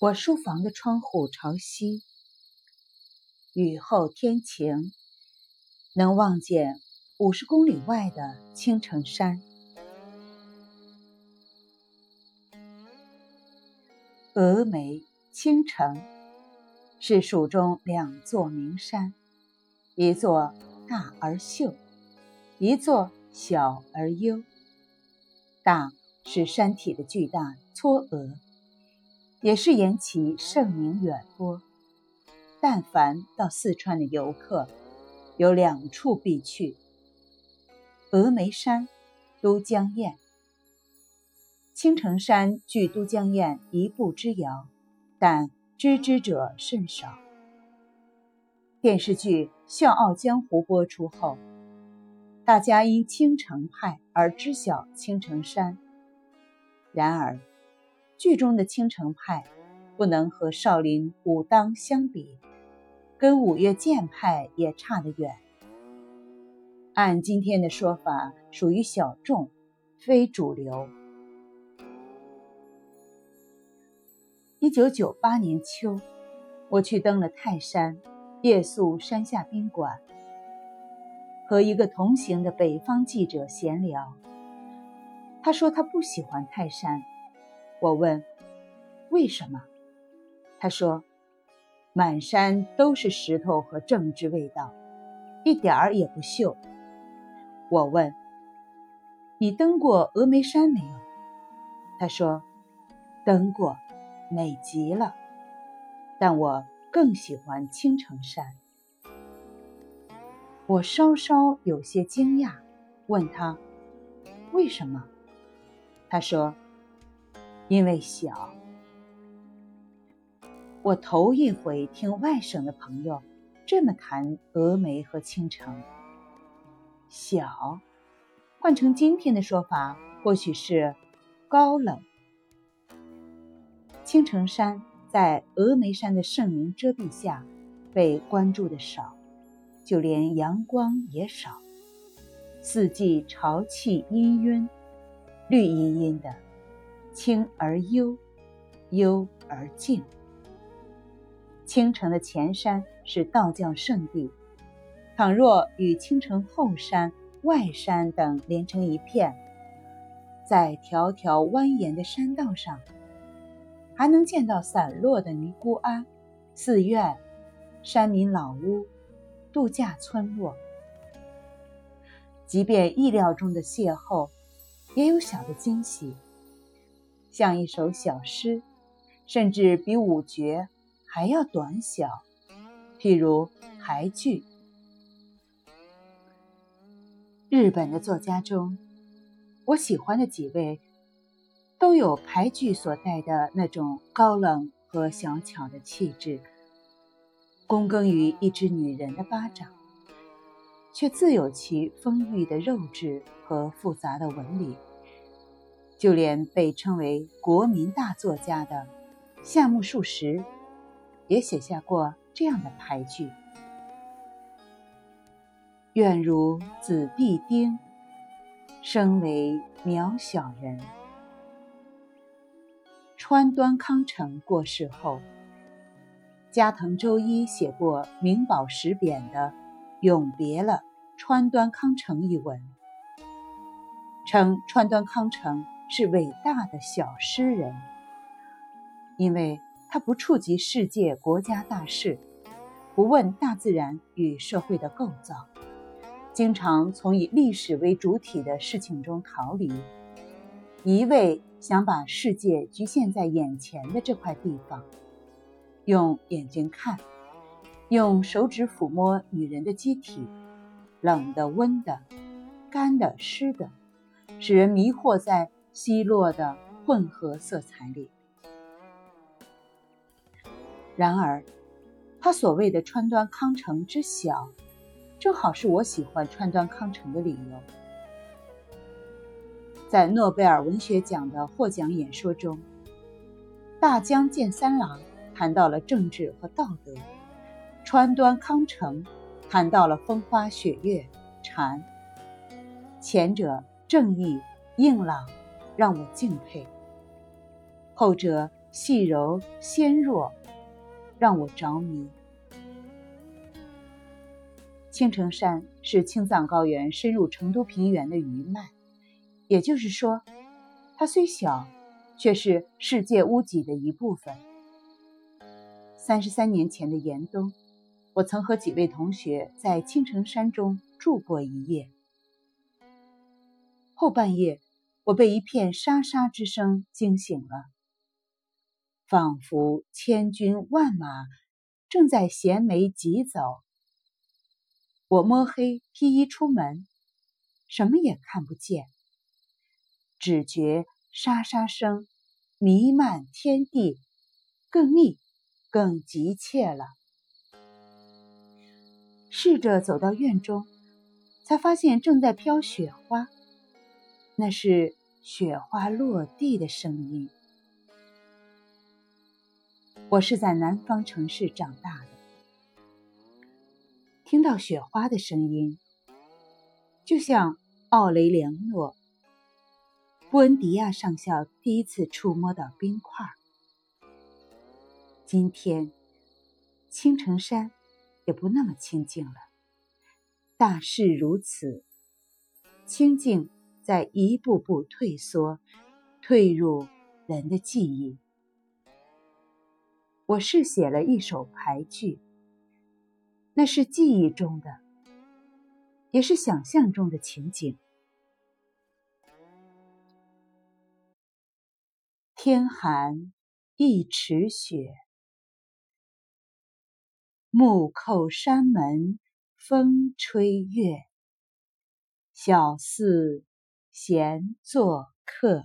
我书房的窗户朝西，雨后天晴，能望见五十公里外的青城山。峨眉、青城是蜀中两座名山，一座大而秀，一座小而幽。大是山体的巨大嵯峨。也是言其盛名远播。但凡到四川的游客，有两处必去：峨眉山、都江堰。青城山距都江堰一步之遥，但知之者甚少。电视剧《笑傲江湖》播出后，大家因青城派而知晓青城山。然而，剧中的青城派不能和少林、武当相比，跟五岳剑派也差得远。按今天的说法，属于小众，非主流。一九九八年秋，我去登了泰山，夜宿山下宾馆，和一个同行的北方记者闲聊。他说他不喜欢泰山。我问：“为什么？”他说：“满山都是石头和政治味道，一点儿也不秀。”我问：“你登过峨眉山没有？”他说：“登过，美极了。但我更喜欢青城山。”我稍稍有些惊讶，问他：“为什么？”他说。因为小，我头一回听外省的朋友这么谈峨眉和青城。小，换成今天的说法，或许是高冷。青城山在峨眉山的盛名遮蔽下，被关注的少，就连阳光也少，四季潮气氤氲，绿茵茵的。清而幽，幽而静。青城的前山是道教圣地，倘若与青城后山、外山等连成一片，在条条蜿蜒的山道上，还能见到散落的尼姑庵、寺院、山民老屋、度假村落。即便意料中的邂逅，也有小的惊喜。像一首小诗，甚至比五绝还要短小。譬如俳句，日本的作家中，我喜欢的几位，都有俳句所带的那种高冷和小巧的气质。躬耕于一只女人的巴掌，却自有其丰腴的肉质和复杂的纹理。就连被称为国民大作家的夏目漱石，也写下过这样的俳句：“愿如子弟丁，生为渺小人。”川端康成过世后，加藤周一写过《明宝石匾》的“永别了，川端康成”一文，称川端康成。是伟大的小诗人，因为他不触及世界国家大事，不问大自然与社会的构造，经常从以历史为主体的事情中逃离，一味想把世界局限在眼前的这块地方，用眼睛看，用手指抚摸女人的机体，冷的、温的，干的、湿的，使人迷惑在。稀落的混合色彩里，然而，他所谓的川端康成之小，正好是我喜欢川端康成的理由。在诺贝尔文学奖的获奖演说中，大江健三郎谈到了政治和道德，川端康成谈到了风花雪月、禅。前者正义硬朗。让我敬佩，后者细柔纤弱，让我着迷。青城山是青藏高原深入成都平原的余脉，也就是说，它虽小，却是世界屋脊的一部分。三十三年前的严冬，我曾和几位同学在青城山中住过一夜。后半夜，我被一片沙沙之声惊醒了，仿佛千军万马正在衔枚疾走。我摸黑披衣出门，什么也看不见，只觉沙沙声弥漫天地，更密、更急切了。试着走到院中，才发现正在飘雪花，那是雪花落地的声音。我是在南方城市长大的。听到雪花的声音，就像奥雷良诺·布恩迪亚上校第一次触摸到冰块。今天，青城山也不那么清静了。大势如此，清静在一步步退缩，退入人的记忆。我是写了一首牌句。那是记忆中的，也是想象中的情景。天寒一尺雪，木扣山门风吹月。小寺闲作客。